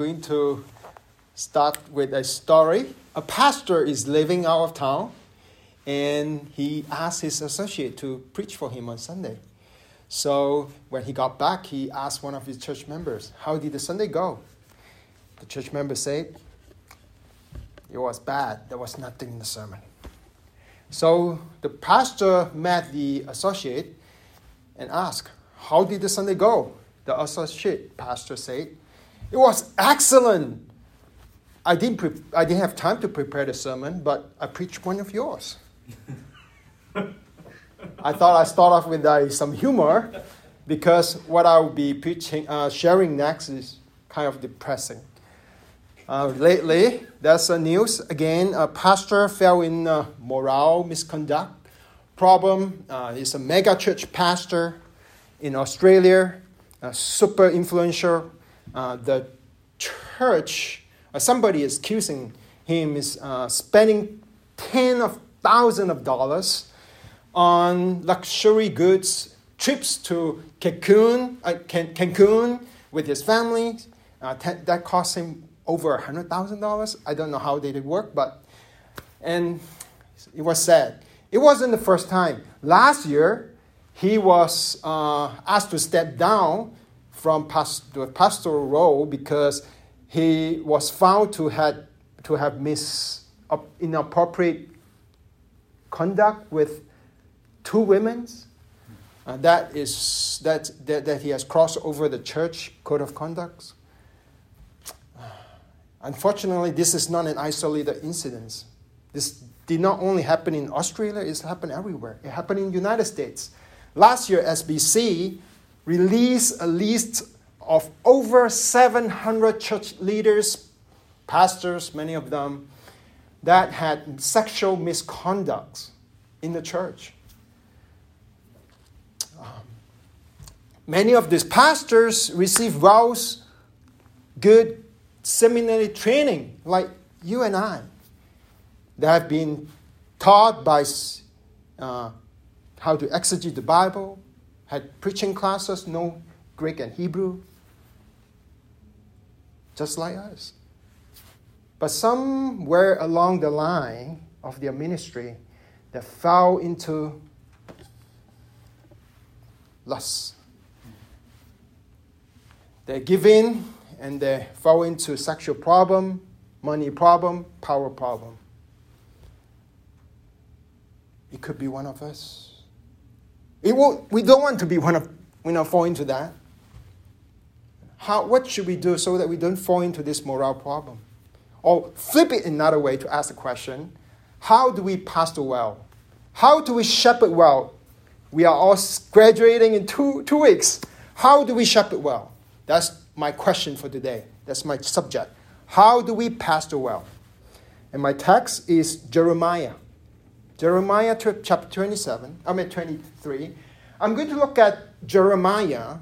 going to start with a story. A pastor is living out of town and he asked his associate to preach for him on Sunday. So when he got back, he asked one of his church members, How did the Sunday go? The church member said, It was bad. There was nothing in the sermon. So the pastor met the associate and asked, How did the Sunday go? The associate pastor said, It was excellent. I didn't, pre- I didn't have time to prepare the sermon, but I preached one of yours. I thought I'd start off with uh, some humor because what I'll be preaching, uh, sharing next is kind of depressing. Uh, lately, there's a news again. A pastor fell in uh, moral misconduct problem. Uh, he's a mega church pastor in Australia, super influential. Uh, the church, uh, somebody is accusing him is uh, spending ten of thousands of dollars on luxury goods, trips to Cancun, Can- Cancun with his family. that cost him over $100,000. I don't know how they did work, but, and it was sad. It wasn't the first time. Last year, he was uh, asked to step down from past, the pastoral role because he was found to, had, to have mis, inappropriate conduct with two women. Uh, that is that, that, that he has crossed over the church code of conduct. Unfortunately, this is not an isolated incident. This did not only happen in Australia, it's happened everywhere. It happened in the United States. Last year, SBC released a list of over 700 church leaders, pastors, many of them, that had sexual misconduct in the church. Um, many of these pastors received vows, good seminary training like you and I that have been taught by uh, how to exegete the Bible, had preaching classes, know Greek and Hebrew, just like us. But somewhere along the line of their ministry, they fell into lust. They give in and they fall into sexual problem, money problem, power problem. It could be one of us. It won't, we don't want to be one of, we not fall into that. How, what should we do so that we don't fall into this moral problem? Or flip it another way to ask the question how do we pastor well? How do we shepherd well? We are all graduating in two, two weeks. How do we shepherd well? That's my question for today. That's my subject. How do we pastor well? And my text is Jeremiah. Jeremiah chapter 27, I mean 23. I'm going to look at Jeremiah.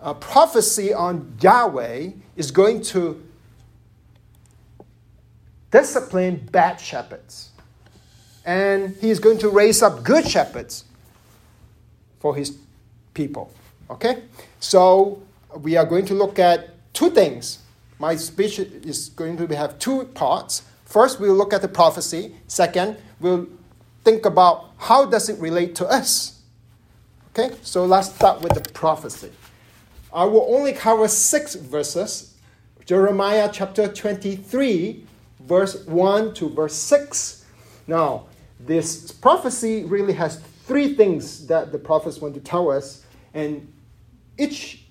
A prophecy on Yahweh is going to discipline bad shepherds. And he is going to raise up good shepherds for his people. Okay? So we are going to look at two things. My speech is going to have two parts. First, we'll look at the prophecy. Second, we'll think about how does it relate to us. Okay, so let's start with the prophecy. I will only cover six verses. Jeremiah chapter 23, verse 1 to verse 6. Now, this prophecy really has three things that the prophets want to tell us, and each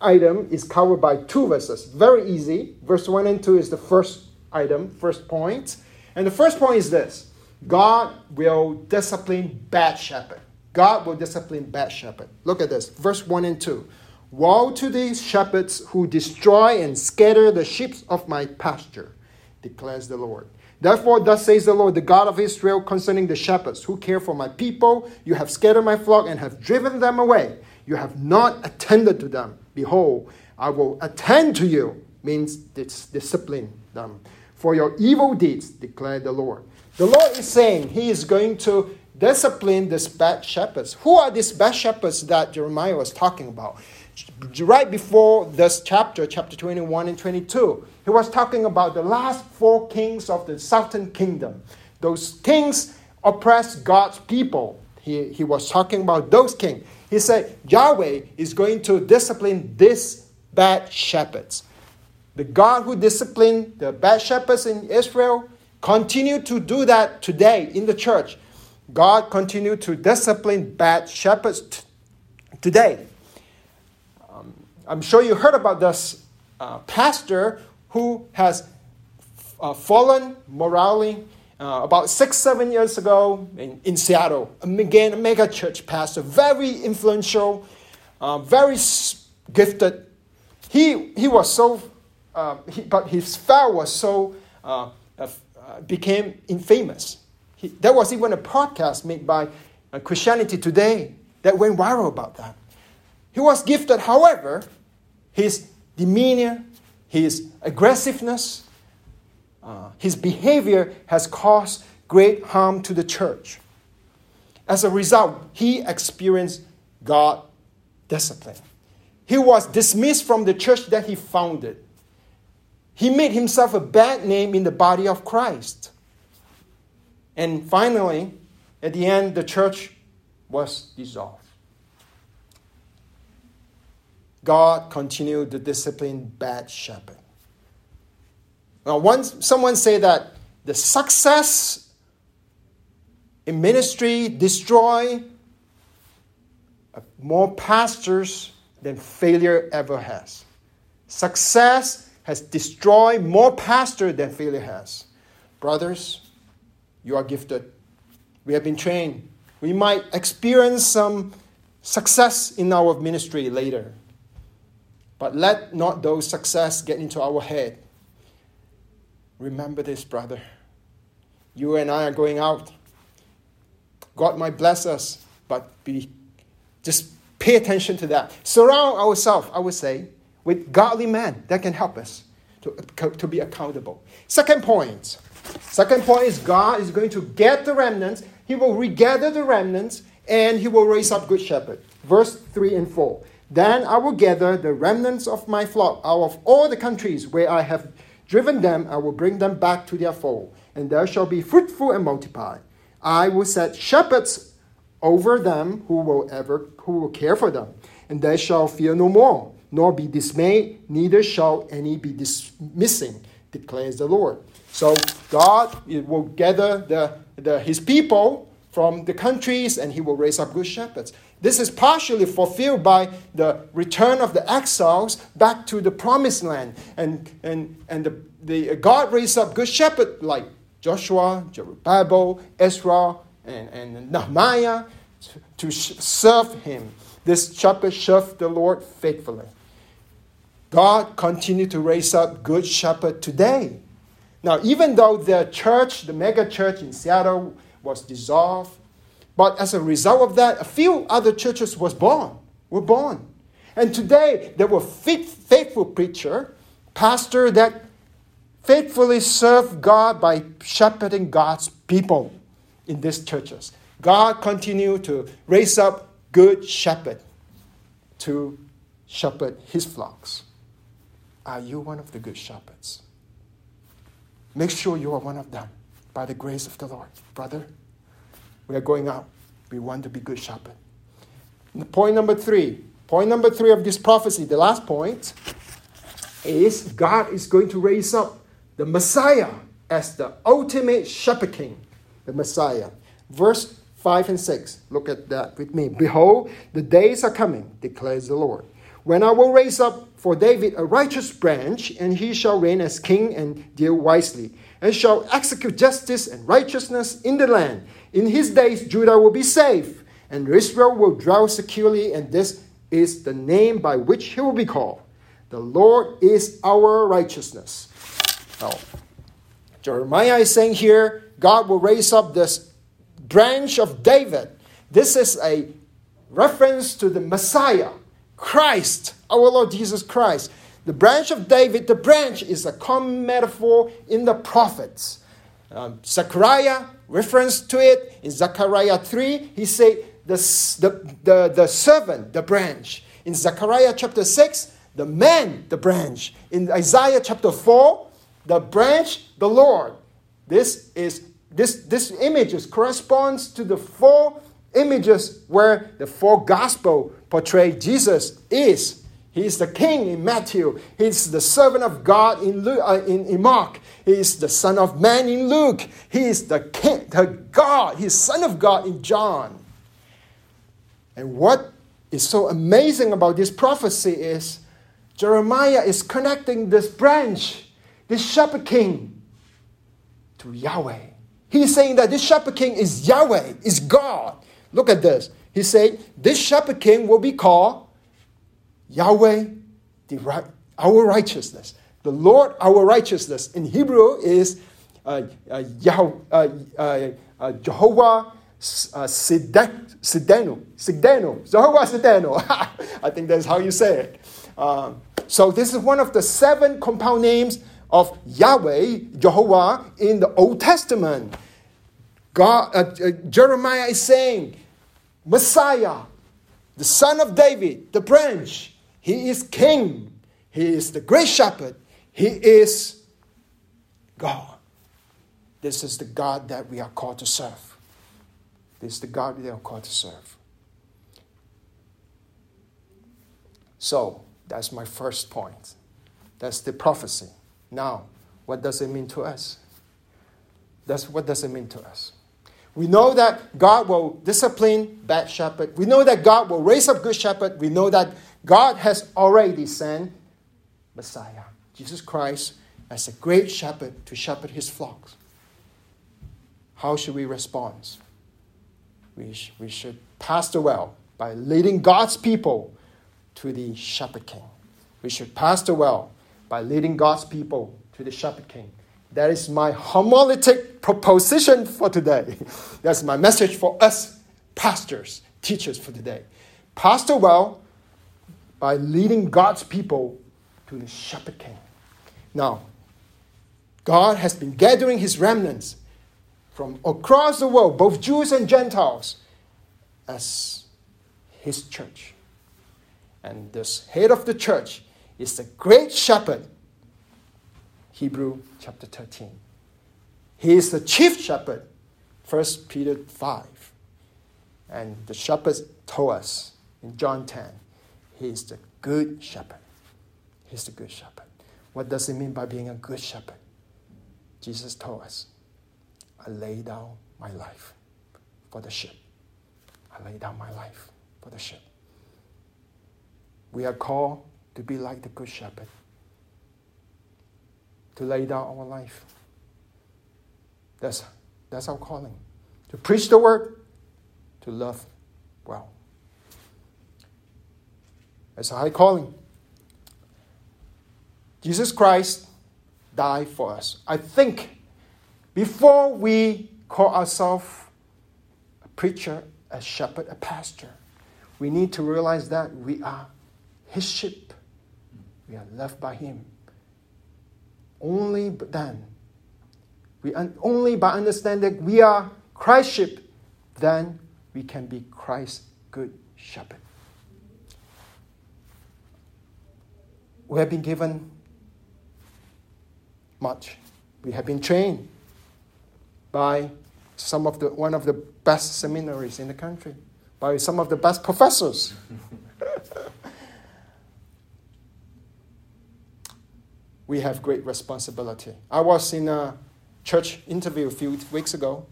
item is covered by two verses. Very easy. Verse 1 and 2 is the first item, first point. And the first point is this God will discipline bad shepherd. God will discipline bad shepherd. Look at this. Verse 1 and 2. Woe to these shepherds who destroy and scatter the sheep of my pasture, declares the Lord. Therefore, thus says the Lord, the God of Israel, concerning the shepherds who care for my people. You have scattered my flock and have driven them away. You have not attended to them. Behold, I will attend to you, means discipline them for your evil deeds, declared the Lord. The Lord is saying He is going to discipline these bad shepherds. Who are these bad shepherds that Jeremiah was talking about? right before this chapter, chapter 21 and 22. He was talking about the last four kings of the southern kingdom. Those kings oppressed God's people. He, he was talking about those kings. He said, Yahweh is going to discipline these bad shepherds. The God who disciplined the bad shepherds in Israel continue to do that today in the church. God continue to discipline bad shepherds t- today. Um, I'm sure you heard about this uh, pastor who has uh, fallen morally uh, about six, seven years ago in, in Seattle. Again, a mega church pastor, very influential, uh, very gifted. He, he was so, uh, he, but his fall was so, uh, uh, became infamous. He, there was even a podcast made by Christianity Today that went viral about that. He was gifted, however, his demeanor, his aggressiveness, uh, his behavior has caused great harm to the church. As a result, he experienced God discipline. He was dismissed from the church that he founded. He made himself a bad name in the body of Christ. And finally, at the end, the church was dissolved. God continued to discipline bad shepherd. Now, once someone say that the success in ministry destroy uh, more pastors than failure ever has. Success has destroyed more pastors than failure has. Brothers, you are gifted. We have been trained. We might experience some success in our ministry later. But let not those success get into our head Remember this, brother. You and I are going out. God might bless us, but be just pay attention to that. Surround ourselves, I would say, with godly men that can help us to, to be accountable. Second point. Second point is God is going to get the remnants. He will regather the remnants and he will raise up good shepherd. Verse 3 and 4. Then I will gather the remnants of my flock out of all the countries where I have driven them, I will bring them back to their fold, and they shall be fruitful and multiply. I will set shepherds over them who will ever who will care for them, and they shall fear no more, nor be dismayed, neither shall any be dismissing, declares the Lord. So God will gather the, the, his people from the countries and he will raise up good shepherds. This is partially fulfilled by the return of the exiles back to the promised land. And, and, and the, the, God raised up good shepherds like Joshua, Zerubbabel, Ezra, and, and Nehemiah to, to serve him. This shepherd served the Lord faithfully. God continued to raise up good shepherd today. Now, even though the church, the mega church in Seattle, was dissolved, but as a result of that, a few other churches was born, were born. And today, there were faithful preacher, pastor that faithfully served God by shepherding God's people in these churches. God continued to raise up good shepherd to shepherd his flocks. Are you one of the good shepherds? Make sure you are one of them by the grace of the Lord, brother. We are going out. We want to be good shepherd. Point number three. Point number three of this prophecy, the last point, is God is going to raise up the Messiah as the ultimate shepherd king, the Messiah. Verse 5 and 6. Look at that with me. Behold, the days are coming, declares the Lord, when I will raise up for David a righteous branch, and he shall reign as king and deal wisely, and shall execute justice and righteousness in the land. In his days, Judah will be safe, and Israel will dwell securely, and this is the name by which he will be called. The Lord is our righteousness. Now, Jeremiah is saying here, God will raise up this branch of David. This is a reference to the Messiah, Christ, our Lord Jesus Christ. The branch of David, the branch is a common metaphor in the prophets. Um, Zechariah reference to it in Zechariah 3. He said, the, the, the, the servant, the branch. In Zechariah chapter 6, the man, the branch. In Isaiah chapter 4, the branch, the Lord. This is this this images corresponds to the four images where the four gospel portray Jesus is. He is the king in Matthew. He is the servant of God in, Luke, uh, in, in Mark. He is the son of man in Luke. He is the king, the God. He is son of God in John. And what is so amazing about this prophecy is Jeremiah is connecting this branch, this shepherd king, to Yahweh. He's saying that this shepherd king is Yahweh, is God. Look at this. He said, This shepherd king will be called Yahweh, the, our righteousness. The Lord, our righteousness. In Hebrew is uh, uh, Yah, uh, uh, uh Jehovah uh, Sidenu. Sidenu. Jehovah Sidenu. I think that's how you say it. Um, so this is one of the seven compound names of Yahweh, Jehovah, in the Old Testament. God, Jeremiah is saying, Messiah, the son of David, the branch, he is king. He is the great shepherd. He is God. This is the God that we are called to serve. This is the God we are called to serve. So, that's my first point. That's the prophecy. Now, what does it mean to us? That's what does it mean to us? We know that God will discipline bad shepherd. We know that God will raise up good shepherd. We know that God has already sent Messiah, Jesus Christ, as a great shepherd to shepherd his flocks. How should we respond? We, sh- we should pastor well by leading God's people to the shepherd king. We should pastor well by leading God's people to the shepherd king. That is my homiletic proposition for today. That's my message for us pastors, teachers for today. Pastor well by leading God's people to the shepherd king. Now, God has been gathering his remnants from across the world, both Jews and Gentiles, as his church. And this head of the church is the great shepherd Hebrew chapter 13. He is the chief shepherd, 1 Peter 5. And the shepherd told us in John 10, he is the good shepherd. He's the good shepherd. What does it mean by being a good shepherd? Jesus told us, I lay down my life for the sheep. I lay down my life for the sheep. We are called to be like the good shepherd to lay down our life. That's, that's our calling. To preach the word, to love well. It's a high calling. Jesus Christ died for us. I think before we call ourselves a preacher, a shepherd, a pastor, we need to realize that we are his sheep. We are loved by him. Only then, we only by understanding we are Christ's sheep, then we can be Christ's good shepherd. We have been given much. We have been trained by some of the one of the best seminaries in the country, by some of the best professors. we have great responsibility. I was in a church interview a few weeks ago,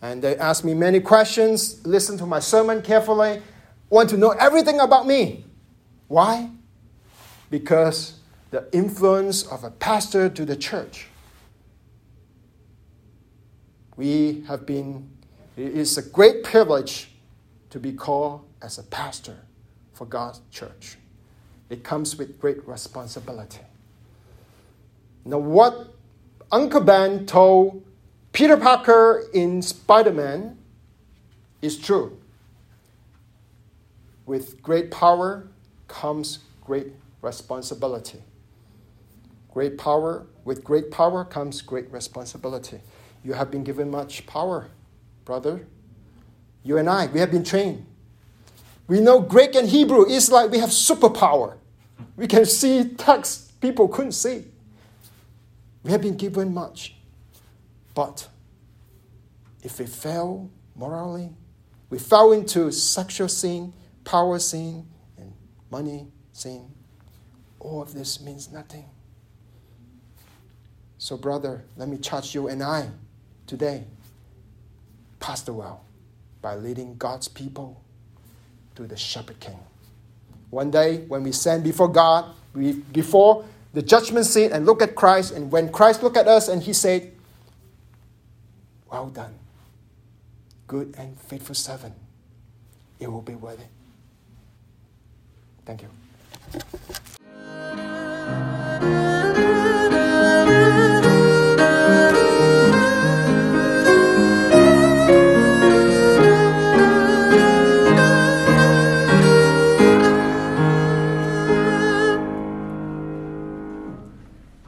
and they asked me many questions, listened to my sermon carefully, want to know everything about me. Why? Because the influence of a pastor to the church. We have been, it is a great privilege to be called as a pastor for God's church it comes with great responsibility. Now, what Uncle Ben told Peter Parker in Spider Man is true. With great power comes great responsibility. Great power, with great power comes great responsibility. You have been given much power, brother. You and I, we have been trained We know Greek and Hebrew is like we have superpower. We can see text people couldn't see. We have been given much. But if we fail morally, we fell into sexual sin, power sin, and money sin, all of this means nothing. So, brother, let me charge you and I today. pastor well by leading God's people to the Shepherd King. One day, when we stand before God, we, before the judgment seat and look at Christ, and when Christ looked at us and he said, Well done, good and faithful servant, it will be worth it. Thank you.